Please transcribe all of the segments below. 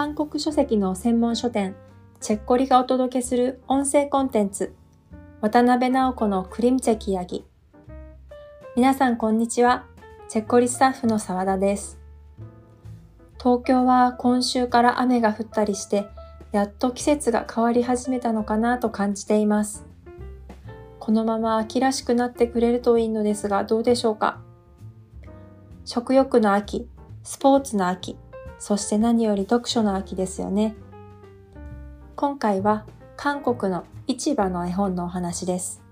韓国書籍の専門書店、チェッコリがお届けする音声コンテンツ、渡辺直子のクリムチェキヤギ。皆さんこんにちは。チェッコリスタッフの沢田です。東京は今週から雨が降ったりして、やっと季節が変わり始めたのかなと感じています。このまま秋らしくなってくれるといいのですが、どうでしょうか？食欲の秋、スポーツの秋、そして何より読書の秋ですよね。今回は韓国の市場の絵本のお話です。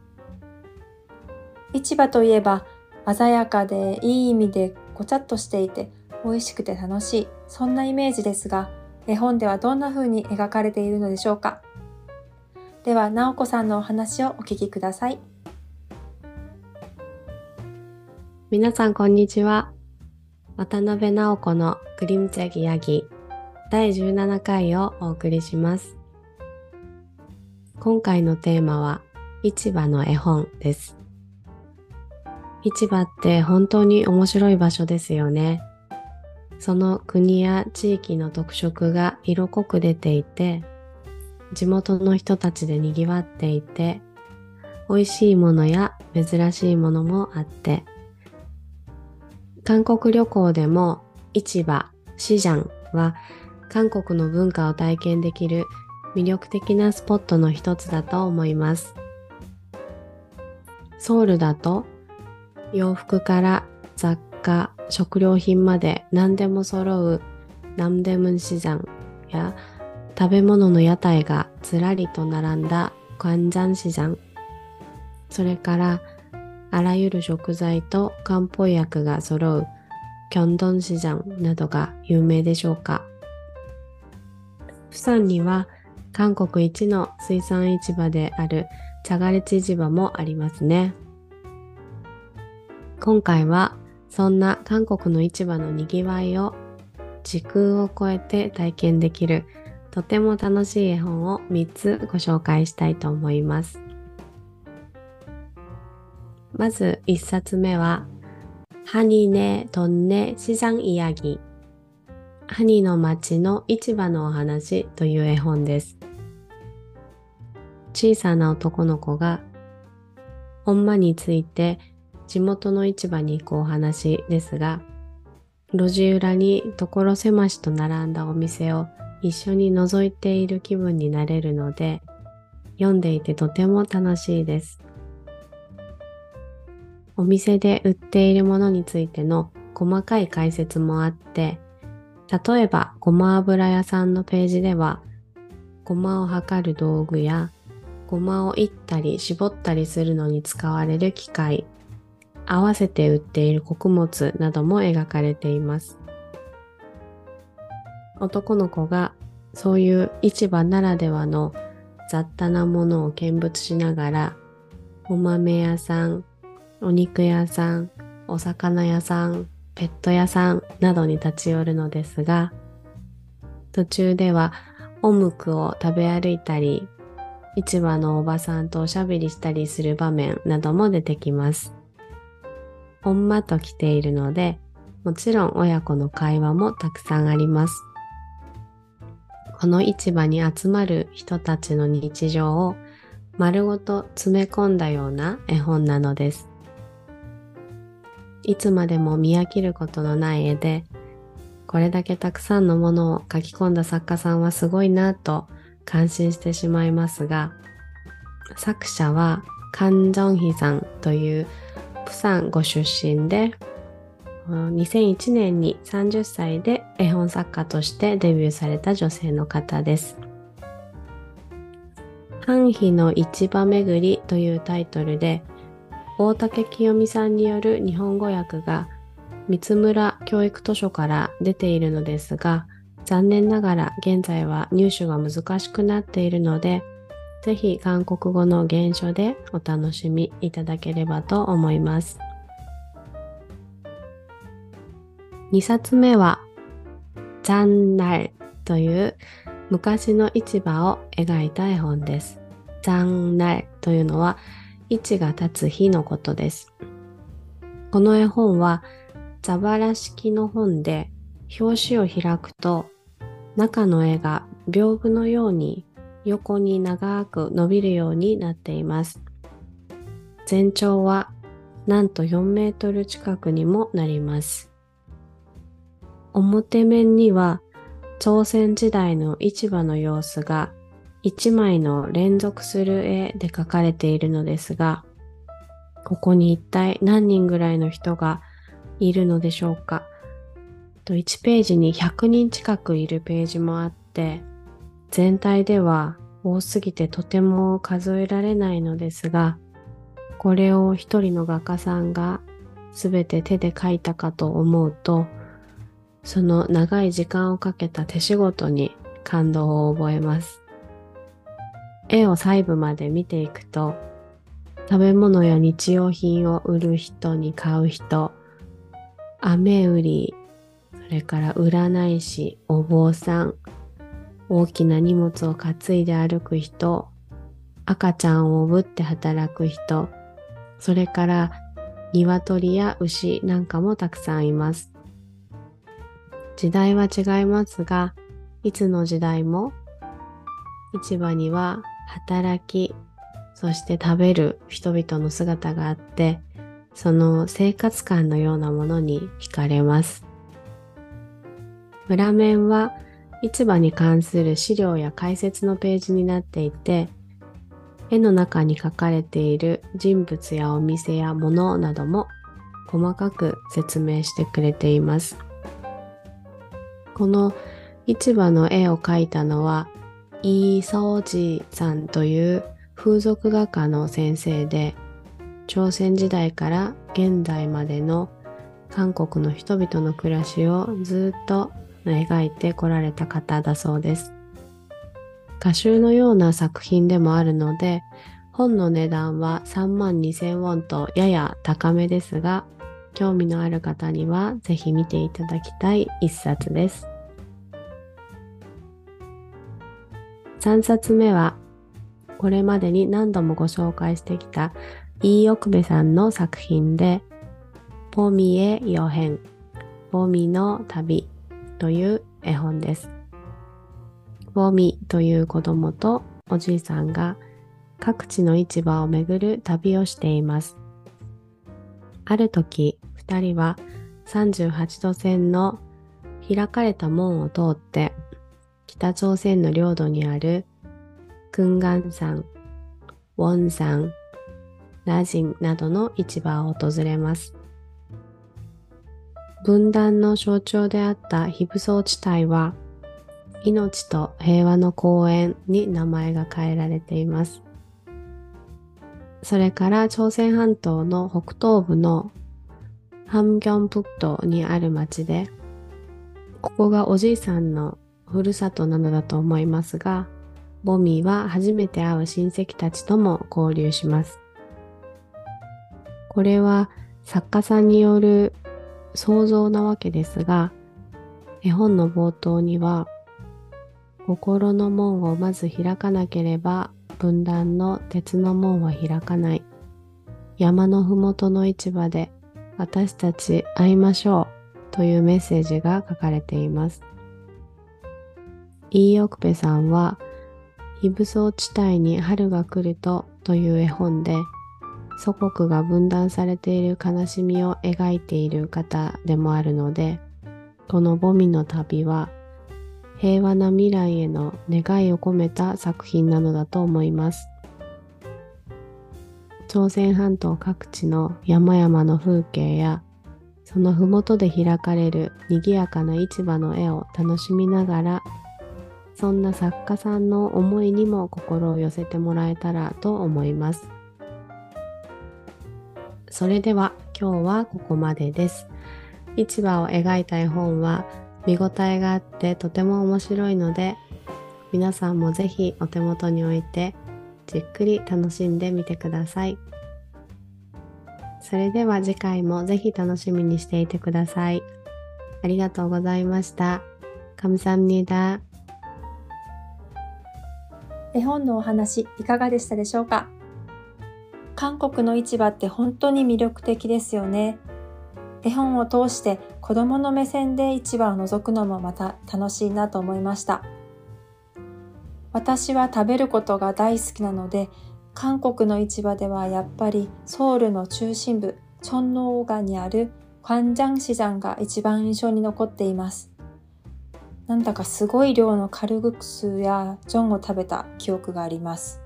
市場といえば鮮やかでいい意味でごちゃっとしていて美味しくて楽しい、そんなイメージですが、絵本ではどんな風に描かれているのでしょうかでは、なおこさんのお話をお聞きください。皆さん、こんにちは。渡辺直子のクリムチェギヤギ第17回をお送りします。今回のテーマは市場の絵本です。市場って本当に面白い場所ですよね。その国や地域の特色が色濃く出ていて、地元の人たちで賑わっていて、美味しいものや珍しいものもあって、韓国旅行でも市場、シジャンは韓国の文化を体験できる魅力的なスポットの一つだと思います。ソウルだと洋服から雑貨、食料品まで何でも揃うナムデムンシジャンや食べ物の屋台がずらりと並んだカンジャンシジャンそれからあらゆる食材と漢方薬が揃うキョンドン市場などが有名でしょうか？プサンには韓国一の水産市場であるチャガレチ市場もありますね。今回はそんな韓国の市場のにぎわいを時空を超えて体験できるとても楽しい絵本を3つご紹介したいと思います。まず一冊目は、ハニネトンネ시장イヤギ。ハニの町の市場のお話という絵本です。小さな男の子が、本間について地元の市場に行くお話ですが、路地裏に所狭しと並んだお店を一緒に覗いている気分になれるので、読んでいてとても楽しいです。お店で売っているものについての細かい解説もあって、例えばごま油屋さんのページでは、ごまを測る道具や、ごまをいったり絞ったりするのに使われる機械、合わせて売っている穀物なども描かれています。男の子がそういう市場ならではの雑多なものを見物しながら、お豆屋さん、お肉屋さん、お魚屋さん、ペット屋さんなどに立ち寄るのですが、途中ではおむくを食べ歩いたり、市場のおばさんとおしゃべりしたりする場面なども出てきます。ほんまと来ているので、もちろん親子の会話もたくさんあります。この市場に集まる人たちの日常を丸ごと詰め込んだような絵本なのです。いつまでも見飽きることのない絵で、これだけたくさんのものを書き込んだ作家さんはすごいなと感心してしまいますが、作者はカン・ジョンヒさんというプサンご出身で、2001年に30歳で絵本作家としてデビューされた女性の方です。半日の市場巡りというタイトルで大竹清美さんによる日本語訳が三村教育図書から出ているのですが、残念ながら現在は入手が難しくなっているので、ぜひ韓国語の原書でお楽しみいただければと思います。2冊目は、ジャンナルという昔の市場を描いた絵本です。ジャンナルというのは位置が立つ日のことです。この絵本は、ザバラ式の本で、表紙を開くと、中の絵が屏風のように横に長く伸びるようになっています。全長はなんと4メートル近くにもなります。表面には朝鮮時代の市場の様子が一枚の連続する絵で描かれているのですが、ここに一体何人ぐらいの人がいるのでしょうか？1ページに100人近くいるページもあって、全体では多すぎてとても数えられないのですが、これを一人の画家さんが全て手で描いたかと思うと、その長い時間をかけた手仕事に感動を覚えます。絵を細部まで見ていくと、食べ物や日用品を売る人に買う人、雨売り、それから占い師、お坊さん、大きな荷物を担いで歩く人、赤ちゃんをおぶって働く人、それから鶏や牛なんかもたくさんいます。時代は違いますが、いつの時代も市場には働き、そして食べる人々の姿があって、その生活感のようなものに惹かれます。裏面は市場に関する資料や解説のページになっていて、絵の中に書かれている人物やお店や物なども細かく説明してくれています。この市場の絵を描いたのはイー・ソージさんという風俗画家の先生で、朝鮮時代から現代までの韓国の人々の暮らしをずっと描いてこられた方だそうです。歌集のような作品でもあるので、本の値段は3万2000ウォンとやや高めですが、興味のある方にはぜひ見ていただきたい一冊です。3冊目は、これまでに何度もご紹介してきたイー・オクベさんの作品で、ポミエ・ヨヘン、ポミの旅という絵本です。ポミという子供とおじいさんが各地の市場を巡る旅をしています。ある時、二人は38度線の開かれた門を通って北朝鮮の領土にあるクンガン山、ウォン山、ラジンなどの市場を訪れます。分断の象徴であった非武装地帯は、命と平和の公園に名前が変えられています。それから朝鮮半島の北東部のハムギョンプクトにある町で、ここがおじいさんのふるさとなのだと思いますが、ボミーは初めて会う親戚たちとも交流します。これは作家さんによる想像なわけですが、絵本の冒頭には、心の門をまず開かなければ分断の鉄の門は開かない。山のふもとの市場で私たち会いましょうというメッセージが書かれています。イーオクペさんは、非武装地帯に春が来るとという絵本で、祖国が分断されている悲しみを描いている方でもあるので、このボミの旅は平和な未来への願いを込めた作品なのだと思います。朝鮮半島各地の山々の風景やその麓で開かれる賑やかな市場の絵を楽しみながらそんな作家さんの思いにも心を寄せてもらえたらと思います。それでは今日はここまでです。市場を描いた絵本は見応えがあってとても面白いので皆さんもぜひお手元に置いてじっくり楽しんでみてください。それでは次回もぜひ楽しみにしていてください。ありがとうございました。감사합니 다。 絵本のお話いかがでしたでしょうか？韓国の市場って本当に魅力的ですよね。絵本を通して子供の目線で市場を覗くのもまた楽しいなと思いました。私は食べることが大好きなので、韓国の市場ではやっぱりソウルの中心部、チョンノーガにあるカンジャン市場が一番印象に残っています。なんだかすごい量のカルグクスやジョンを食べた記憶があります。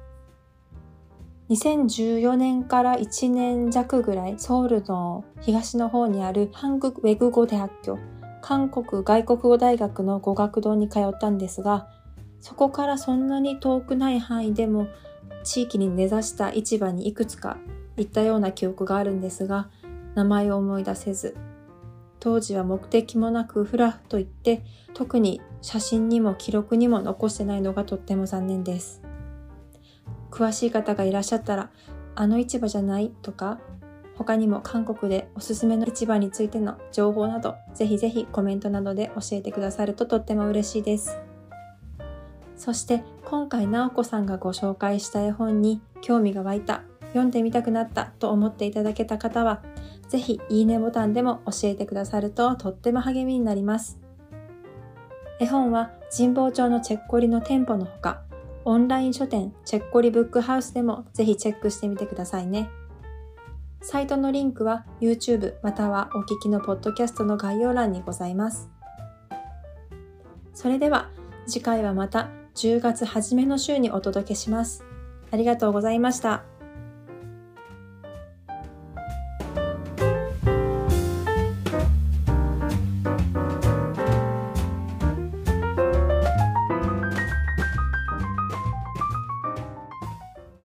2014年から1年弱ぐらいソウルの東の方にある韓国ウェグ語発学韓国外国語大学の語学堂に通ったんですがそこからそんなに遠くない範囲でも地域に根ざした市場にいくつか行ったような記憶があるんですが名前を思い出せず当時は目的もなくふらっと行って、特に写真にも記録にも残してないのがとっても残念です。詳しい方がいらっしゃったら、あの市場じゃないとか、他にも韓国でおすすめの市場についての情報など、ぜひぜひコメントなどで教えてくださるととっても嬉しいです。そして今回直子さんがご紹介した絵本に興味が湧いた、読んでみたくなったと思っていただけた方は、ぜひいいねボタンでも教えてくださるととっても励みになります。絵本は神保町のチェッコリの店舗のほか、オンライン書店チェッコリブックハウスでもぜひチェックしてみてくださいね。サイトのリンクは YouTube またはお聞きのポッドキャストの概要欄にございます。それでは次回はまた10月初めの週にお届けします。ありがとうございました。